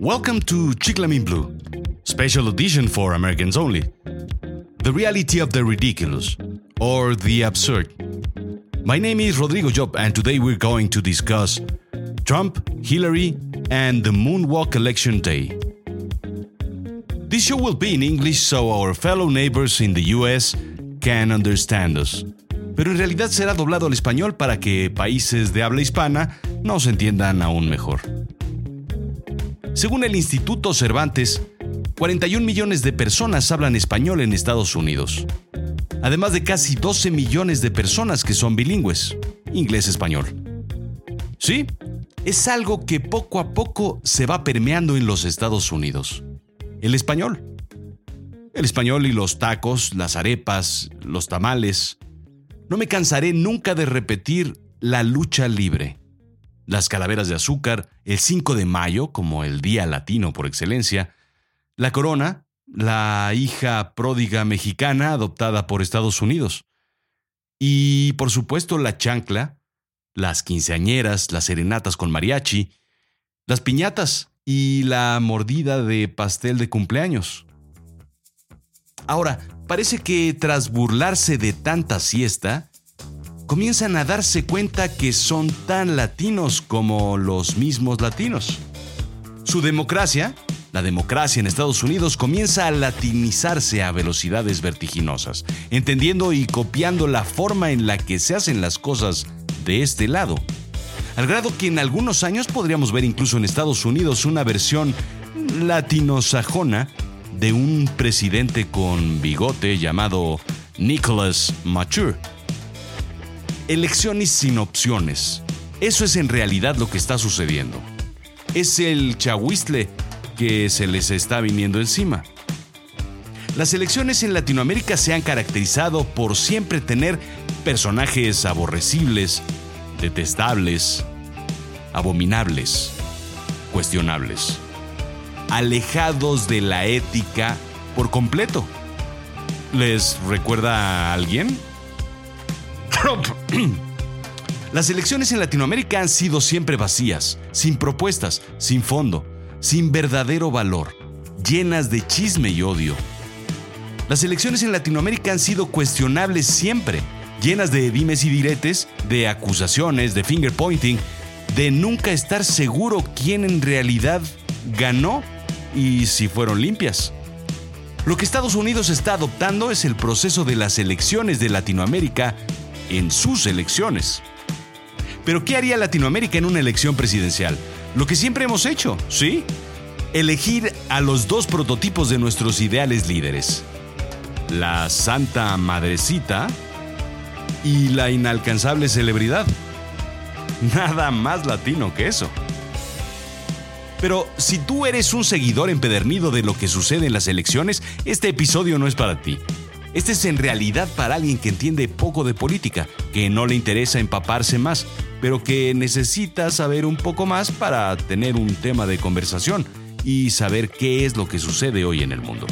Welcome to Chiclamin Blue, special edition for Americans only. The reality of the ridiculous, or the absurd. My name is Rodrigo Job, and today we're going to discuss Trump, Hillary, and the Moonwalk Election Day. This show will be in English so our fellow neighbors in the US can understand us. Pero en realidad será doblado al español para que países de habla hispana nos entiendan aún mejor. Según el Instituto Cervantes, 41 millones de personas hablan español en Estados Unidos, además de casi 12 millones de personas que son bilingües, inglés-español. Sí, es algo que poco a poco se va permeando en los Estados Unidos. El español. El español y los tacos, las arepas, los tamales. No me cansaré nunca de repetir la lucha libre las calaveras de azúcar, el 5 de mayo como el Día Latino por excelencia, la corona, la hija pródiga mexicana adoptada por Estados Unidos, y por supuesto la chancla, las quinceañeras, las serenatas con mariachi, las piñatas y la mordida de pastel de cumpleaños. Ahora, parece que tras burlarse de tanta siesta, comienzan a darse cuenta que son tan latinos como los mismos latinos. Su democracia, la democracia en Estados Unidos, comienza a latinizarse a velocidades vertiginosas, entendiendo y copiando la forma en la que se hacen las cosas de este lado. Al grado que en algunos años podríamos ver incluso en Estados Unidos una versión latinosajona de un presidente con bigote llamado Nicholas Mature Elecciones sin opciones. Eso es en realidad lo que está sucediendo. Es el chahuistle que se les está viniendo encima. Las elecciones en Latinoamérica se han caracterizado por siempre tener personajes aborrecibles, detestables, abominables, cuestionables, alejados de la ética por completo. ¿Les recuerda a alguien? Las elecciones en Latinoamérica han sido siempre vacías, sin propuestas, sin fondo, sin verdadero valor, llenas de chisme y odio. Las elecciones en Latinoamérica han sido cuestionables siempre, llenas de dimes y diretes, de acusaciones, de finger pointing, de nunca estar seguro quién en realidad ganó y si fueron limpias. Lo que Estados Unidos está adoptando es el proceso de las elecciones de Latinoamérica en sus elecciones. Pero ¿qué haría Latinoamérica en una elección presidencial? Lo que siempre hemos hecho, ¿sí? Elegir a los dos prototipos de nuestros ideales líderes. La Santa Madrecita y la inalcanzable celebridad. Nada más latino que eso. Pero si tú eres un seguidor empedernido de lo que sucede en las elecciones, este episodio no es para ti. Este es en realidad para alguien que entiende poco de política, que no le interesa empaparse más, pero que necesita saber un poco más para tener un tema de conversación y saber qué es lo que sucede hoy en el mundo.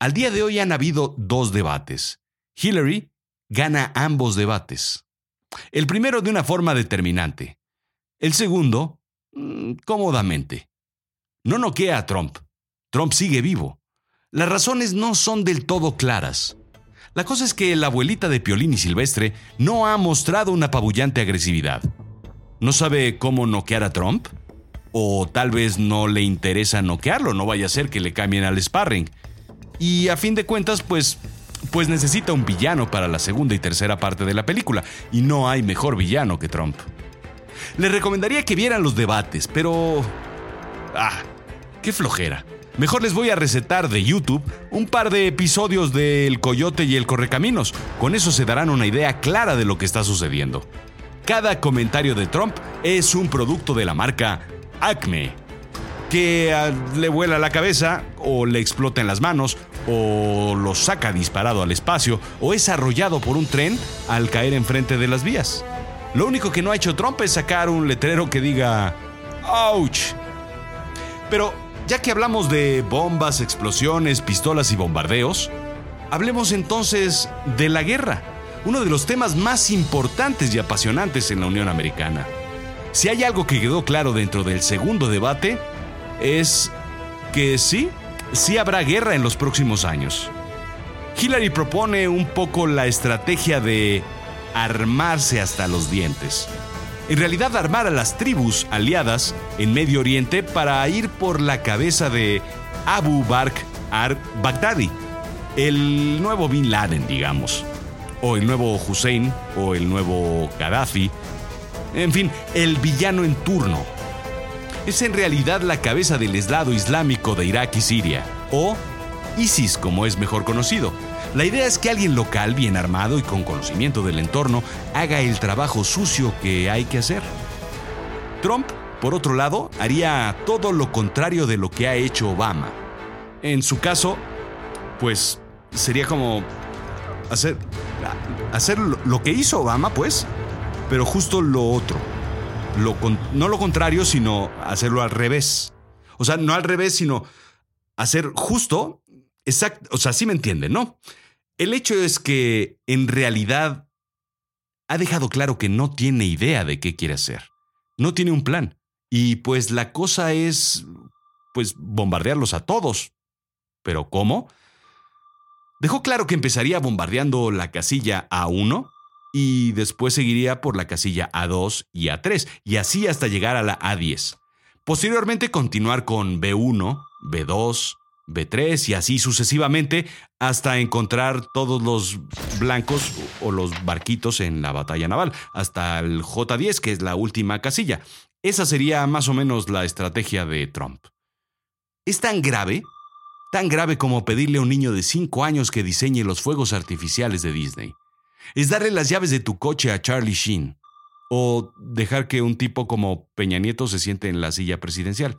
Al día de hoy han habido dos debates. Hillary gana ambos debates. El primero de una forma determinante. El segundo, mm, cómodamente. No noquea a Trump. Trump sigue vivo. Las razones no son del todo claras. La cosa es que la abuelita de Piolín y Silvestre no ha mostrado una apabullante agresividad. ¿No sabe cómo noquear a Trump? O tal vez no le interesa noquearlo, no vaya a ser que le cambien al sparring. Y a fin de cuentas, pues, pues necesita un villano para la segunda y tercera parte de la película, y no hay mejor villano que Trump. Le recomendaría que vieran los debates, pero... Ah, qué flojera. Mejor les voy a recetar de YouTube un par de episodios de El Coyote y el Correcaminos. Con eso se darán una idea clara de lo que está sucediendo. Cada comentario de Trump es un producto de la marca Acme, que ah, le vuela la cabeza o le explota en las manos o lo saca disparado al espacio o es arrollado por un tren al caer enfrente de las vías. Lo único que no ha hecho Trump es sacar un letrero que diga ¡Ouch! Pero ya que hablamos de bombas, explosiones, pistolas y bombardeos, hablemos entonces de la guerra, uno de los temas más importantes y apasionantes en la Unión Americana. Si hay algo que quedó claro dentro del segundo debate, es que sí, sí habrá guerra en los próximos años. Hillary propone un poco la estrategia de armarse hasta los dientes. En realidad armar a las tribus aliadas en Medio Oriente para ir por la cabeza de Abu Bakr al-Baghdadi, el nuevo Bin Laden, digamos, o el nuevo Hussein, o el nuevo Gaddafi, en fin, el villano en turno. Es en realidad la cabeza del Estado Islámico de Irak y Siria, o ISIS como es mejor conocido. La idea es que alguien local, bien armado y con conocimiento del entorno, haga el trabajo sucio que hay que hacer. Trump, por otro lado, haría todo lo contrario de lo que ha hecho Obama. En su caso, pues sería como hacer, hacer lo que hizo Obama, pues, pero justo lo otro. No lo contrario, sino hacerlo al revés. O sea, no al revés, sino hacer justo, exacto, o sea, sí me entienden, ¿no? El hecho es que en realidad ha dejado claro que no tiene idea de qué quiere hacer. No tiene un plan. Y pues la cosa es, pues, bombardearlos a todos. ¿Pero cómo? Dejó claro que empezaría bombardeando la casilla A1 y después seguiría por la casilla A2 y A3 y así hasta llegar a la A10. Posteriormente continuar con B1, B2, B3 y así sucesivamente hasta encontrar todos los blancos o los barquitos en la batalla naval, hasta el J10, que es la última casilla. Esa sería más o menos la estrategia de Trump. Es tan grave, tan grave como pedirle a un niño de 5 años que diseñe los fuegos artificiales de Disney es darle las llaves de tu coche a Charlie Sheen o dejar que un tipo como Peña Nieto se siente en la silla presidencial.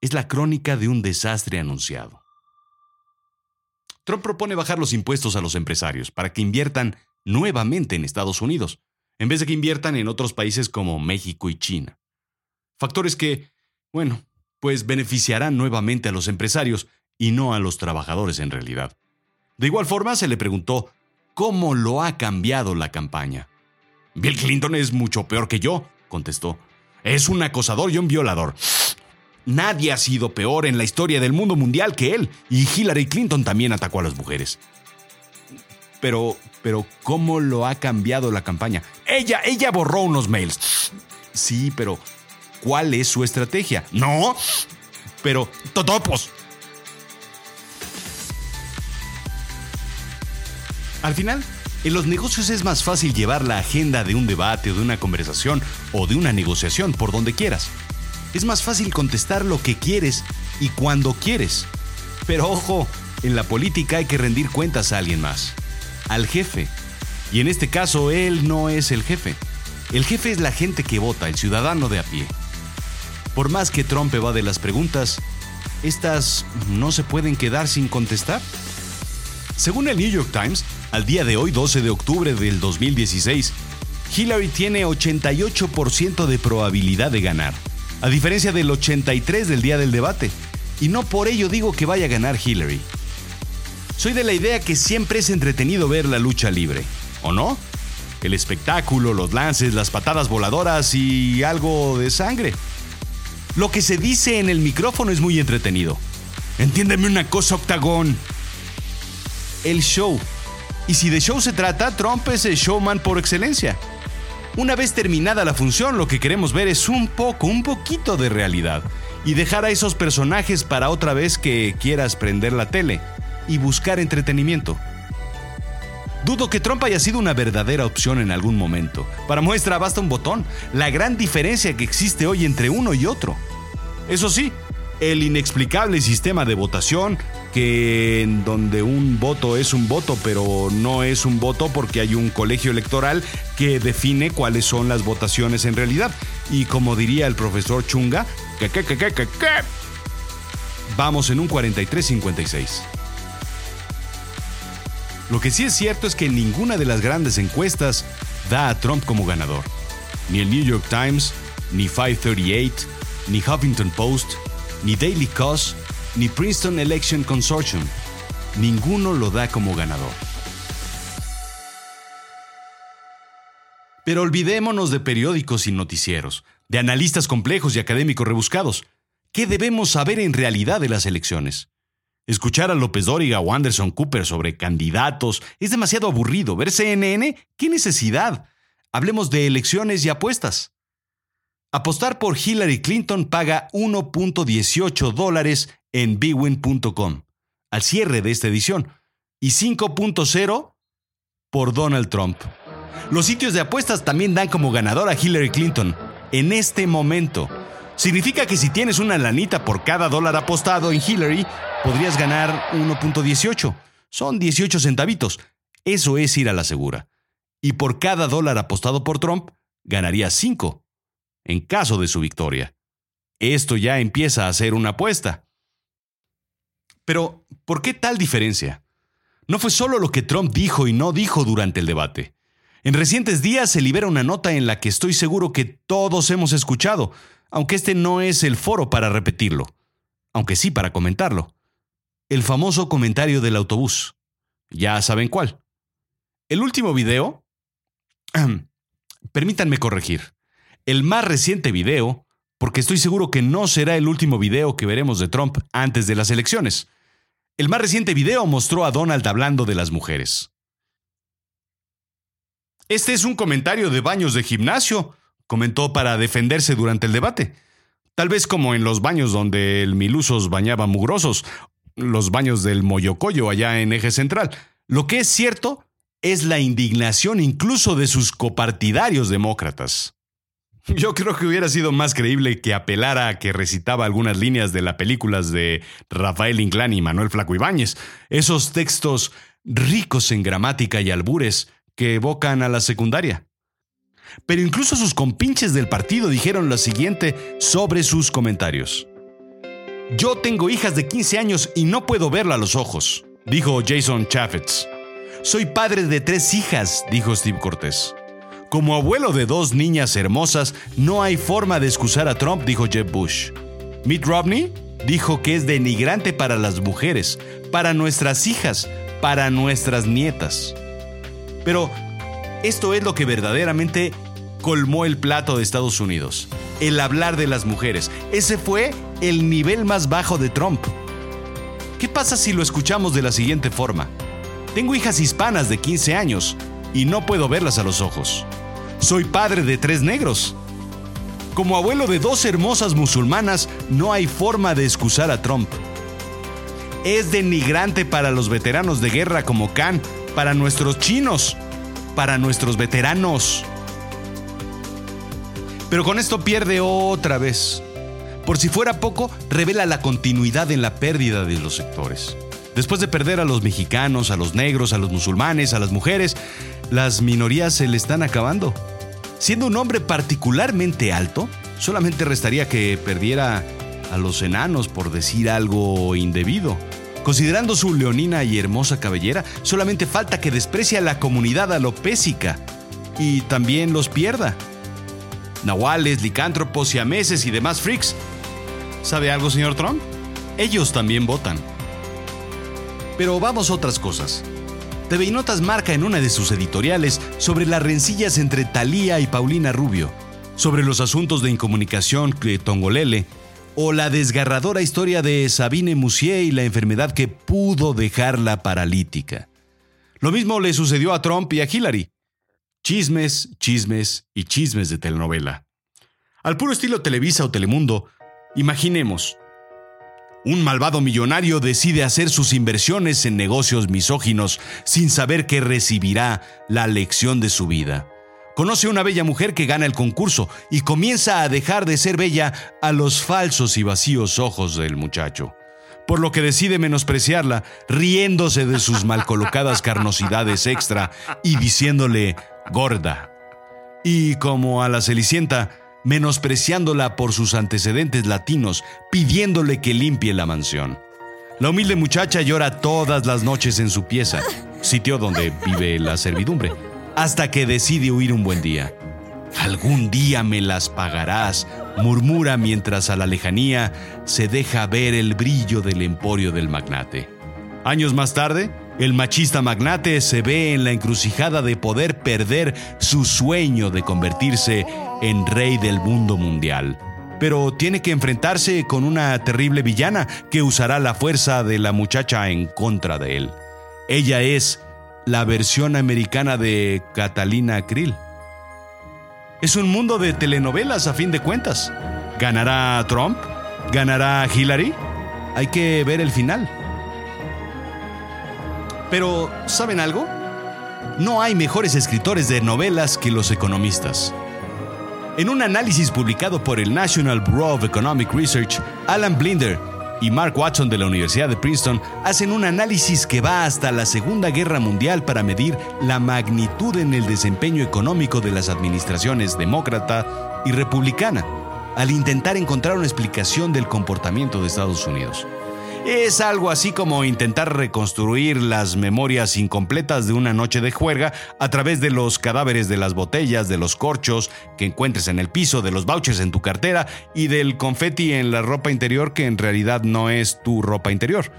Es la crónica de un desastre anunciado. Trump propone bajar los impuestos a los empresarios para que inviertan nuevamente en Estados Unidos, en vez de que inviertan en otros países como México y China. Factores que, bueno, pues beneficiarán nuevamente a los empresarios y no a los trabajadores en realidad. De igual forma, se le preguntó cómo lo ha cambiado la campaña. Bill Clinton es mucho peor que yo, contestó. Es un acosador y un violador. Nadie ha sido peor en la historia del mundo mundial que él, y Hillary Clinton también atacó a las mujeres. Pero, pero, ¿cómo lo ha cambiado la campaña? Ella, ella borró unos mails. Sí, pero, ¿cuál es su estrategia? No, pero, totopos. Al final, en los negocios es más fácil llevar la agenda de un debate o de una conversación o de una negociación por donde quieras. Es más fácil contestar lo que quieres y cuando quieres. Pero ojo, en la política hay que rendir cuentas a alguien más, al jefe. Y en este caso él no es el jefe. El jefe es la gente que vota, el ciudadano de a pie. Por más que Trump de las preguntas, estas no se pueden quedar sin contestar. Según el New York Times, al día de hoy, 12 de octubre del 2016, Hillary tiene 88% de probabilidad de ganar, a diferencia del 83% del día del debate. Y no por ello digo que vaya a ganar Hillary. Soy de la idea que siempre es entretenido ver la lucha libre, ¿o no? El espectáculo, los lances, las patadas voladoras y algo de sangre. Lo que se dice en el micrófono es muy entretenido. Entiéndeme una cosa, Octagón. El show y si de show se trata, Trump es el showman por excelencia. Una vez terminada la función, lo que queremos ver es un poco, un poquito de realidad. Y dejar a esos personajes para otra vez que quieras prender la tele y buscar entretenimiento. Dudo que Trump haya sido una verdadera opción en algún momento. Para muestra basta un botón, la gran diferencia que existe hoy entre uno y otro. Eso sí, el inexplicable sistema de votación, que en donde un voto es un voto, pero no es un voto porque hay un colegio electoral que define cuáles son las votaciones en realidad. Y como diría el profesor Chunga, que, que, que, que, que, vamos en un 43-56. Lo que sí es cierto es que ninguna de las grandes encuestas da a Trump como ganador. Ni el New York Times, ni 538, ni Huffington Post, ni Daily Kos, ni Princeton Election Consortium. Ninguno lo da como ganador. Pero olvidémonos de periódicos y noticieros, de analistas complejos y académicos rebuscados. ¿Qué debemos saber en realidad de las elecciones? Escuchar a López Dóriga o Anderson Cooper sobre candidatos es demasiado aburrido. ¿Ver CNN? ¿Qué necesidad? Hablemos de elecciones y apuestas. Apostar por Hillary Clinton paga 1.18 dólares en bwin.com al cierre de esta edición y 5.0 por Donald Trump. Los sitios de apuestas también dan como ganador a Hillary Clinton en este momento. Significa que si tienes una lanita por cada dólar apostado en Hillary, podrías ganar 1.18. Son 18 centavitos. Eso es ir a la segura. Y por cada dólar apostado por Trump, ganaría 5, en caso de su victoria. Esto ya empieza a ser una apuesta. Pero, ¿por qué tal diferencia? No fue solo lo que Trump dijo y no dijo durante el debate. En recientes días se libera una nota en la que estoy seguro que todos hemos escuchado, aunque este no es el foro para repetirlo, aunque sí para comentarlo. El famoso comentario del autobús. Ya saben cuál. El último video... Permítanme corregir. El más reciente video, porque estoy seguro que no será el último video que veremos de Trump antes de las elecciones. El más reciente video mostró a Donald hablando de las mujeres. Este es un comentario de baños de gimnasio, comentó para defenderse durante el debate. Tal vez como en los baños donde el Milusos bañaba mugrosos, los baños del Moyocoyo allá en Eje Central. Lo que es cierto es la indignación incluso de sus copartidarios demócratas. Yo creo que hubiera sido más creíble que apelara a que recitaba algunas líneas de las películas de Rafael Inclán y Manuel Flaco Ibáñez, esos textos ricos en gramática y albures que evocan a la secundaria. Pero incluso sus compinches del partido dijeron lo siguiente sobre sus comentarios. Yo tengo hijas de 15 años y no puedo verla a los ojos, dijo Jason Chaffetz. Soy padre de tres hijas, dijo Steve Cortés. Como abuelo de dos niñas hermosas, no hay forma de excusar a Trump, dijo Jeb Bush. Mitt Romney dijo que es denigrante para las mujeres, para nuestras hijas, para nuestras nietas. Pero esto es lo que verdaderamente colmó el plato de Estados Unidos. El hablar de las mujeres. Ese fue el nivel más bajo de Trump. ¿Qué pasa si lo escuchamos de la siguiente forma? Tengo hijas hispanas de 15 años y no puedo verlas a los ojos. Soy padre de tres negros. Como abuelo de dos hermosas musulmanas, no hay forma de excusar a Trump. Es denigrante para los veteranos de guerra como Khan para nuestros chinos, para nuestros veteranos. Pero con esto pierde otra vez. Por si fuera poco, revela la continuidad en la pérdida de los sectores. Después de perder a los mexicanos, a los negros, a los musulmanes, a las mujeres, las minorías se le están acabando. Siendo un hombre particularmente alto, solamente restaría que perdiera a los enanos por decir algo indebido. Considerando su leonina y hermosa cabellera, solamente falta que desprecie a la comunidad alopésica y también los pierda. Nahuales, licántropos, siameses y demás freaks. ¿Sabe algo, señor Trump? Ellos también votan. Pero vamos a otras cosas. TV Notas marca en una de sus editoriales sobre las rencillas entre Thalía y Paulina Rubio, sobre los asuntos de incomunicación que Tongolele o la desgarradora historia de Sabine Moussier y la enfermedad que pudo dejarla paralítica. Lo mismo le sucedió a Trump y a Hillary. Chismes, chismes y chismes de telenovela. Al puro estilo Televisa o Telemundo, imaginemos. Un malvado millonario decide hacer sus inversiones en negocios misóginos sin saber que recibirá la lección de su vida. Conoce una bella mujer que gana el concurso y comienza a dejar de ser bella a los falsos y vacíos ojos del muchacho. Por lo que decide menospreciarla, riéndose de sus mal colocadas carnosidades extra y diciéndole gorda. Y como a la Cenicienta, menospreciándola por sus antecedentes latinos, pidiéndole que limpie la mansión. La humilde muchacha llora todas las noches en su pieza, sitio donde vive la servidumbre hasta que decide huir un buen día. Algún día me las pagarás, murmura mientras a la lejanía se deja ver el brillo del emporio del magnate. Años más tarde, El machista magnate se ve en la encrucijada de poder perder su sueño de convertirse en rey del mundo mundial. Pero tiene que enfrentarse con una terrible villana que usará la fuerza de la muchacha en contra de él. Ella es la versión americana de Catalina Krill. Es un mundo de telenovelas a fin de cuentas. ¿Ganará Trump? ¿Ganará Hillary? Hay que ver el final. Pero, ¿saben algo? No hay mejores escritores de novelas que los economistas. En un análisis publicado por el National Bureau of Economic Research, Alan Blinder y Mark Watson de la Universidad de Princeton hacen un análisis que va hasta la Segunda Guerra Mundial para medir la magnitud en el desempeño económico de las administraciones demócrata y republicana, al intentar encontrar una explicación del comportamiento de Estados Unidos. Es algo así como intentar reconstruir las memorias incompletas de una noche de juerga a través de los cadáveres de las botellas, de los corchos que encuentres en el piso, de los vouchers en tu cartera y del confeti en la ropa interior que en realidad no es tu ropa interior.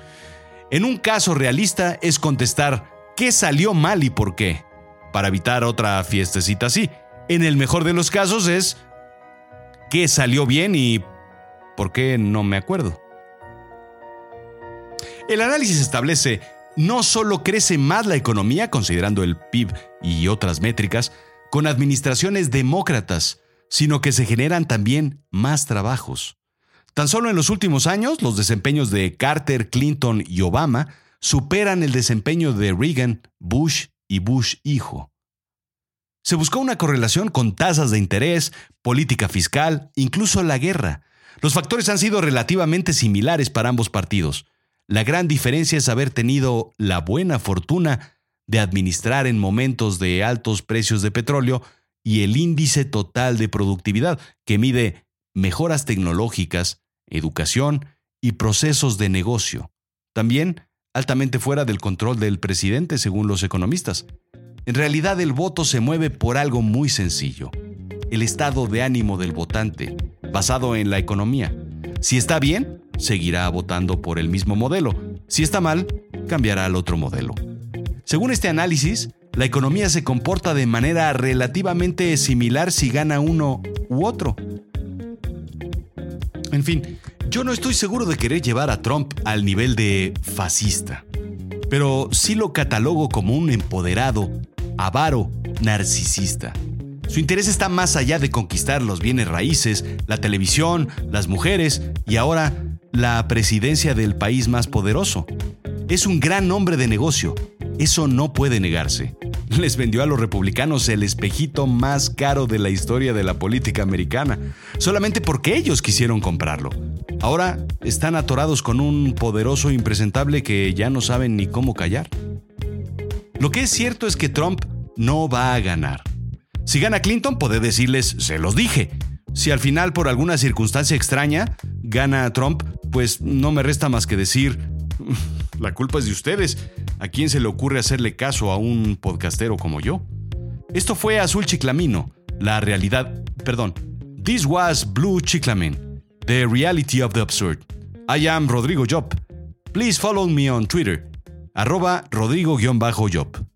En un caso realista es contestar qué salió mal y por qué, para evitar otra fiestecita así. En el mejor de los casos es qué salió bien y por qué no me acuerdo. El análisis establece no solo crece más la economía, considerando el PIB y otras métricas, con administraciones demócratas, sino que se generan también más trabajos. Tan solo en los últimos años, los desempeños de Carter, Clinton y Obama superan el desempeño de Reagan, Bush y Bush hijo. Se buscó una correlación con tasas de interés, política fiscal, incluso la guerra. Los factores han sido relativamente similares para ambos partidos. La gran diferencia es haber tenido la buena fortuna de administrar en momentos de altos precios de petróleo y el índice total de productividad, que mide mejoras tecnológicas, educación y procesos de negocio. También altamente fuera del control del presidente, según los economistas. En realidad el voto se mueve por algo muy sencillo, el estado de ánimo del votante, basado en la economía. Si está bien, seguirá votando por el mismo modelo. Si está mal, cambiará al otro modelo. Según este análisis, la economía se comporta de manera relativamente similar si gana uno u otro. En fin, yo no estoy seguro de querer llevar a Trump al nivel de fascista, pero sí lo catalogo como un empoderado, avaro, narcisista. Su interés está más allá de conquistar los bienes raíces, la televisión, las mujeres y ahora la presidencia del país más poderoso. Es un gran hombre de negocio. Eso no puede negarse. Les vendió a los republicanos el espejito más caro de la historia de la política americana, solamente porque ellos quisieron comprarlo. Ahora están atorados con un poderoso impresentable que ya no saben ni cómo callar. Lo que es cierto es que Trump no va a ganar. Si gana Clinton, puede decirles, se los dije. Si al final, por alguna circunstancia extraña, gana Trump, pues no me resta más que decir, la culpa es de ustedes. ¿A quién se le ocurre hacerle caso a un podcastero como yo? Esto fue Azul Chiclamino, la realidad, perdón. This was Blue Chiclamin, the reality of the absurd. I am Rodrigo Job. Please follow me on Twitter, arroba Rodrigo-Job.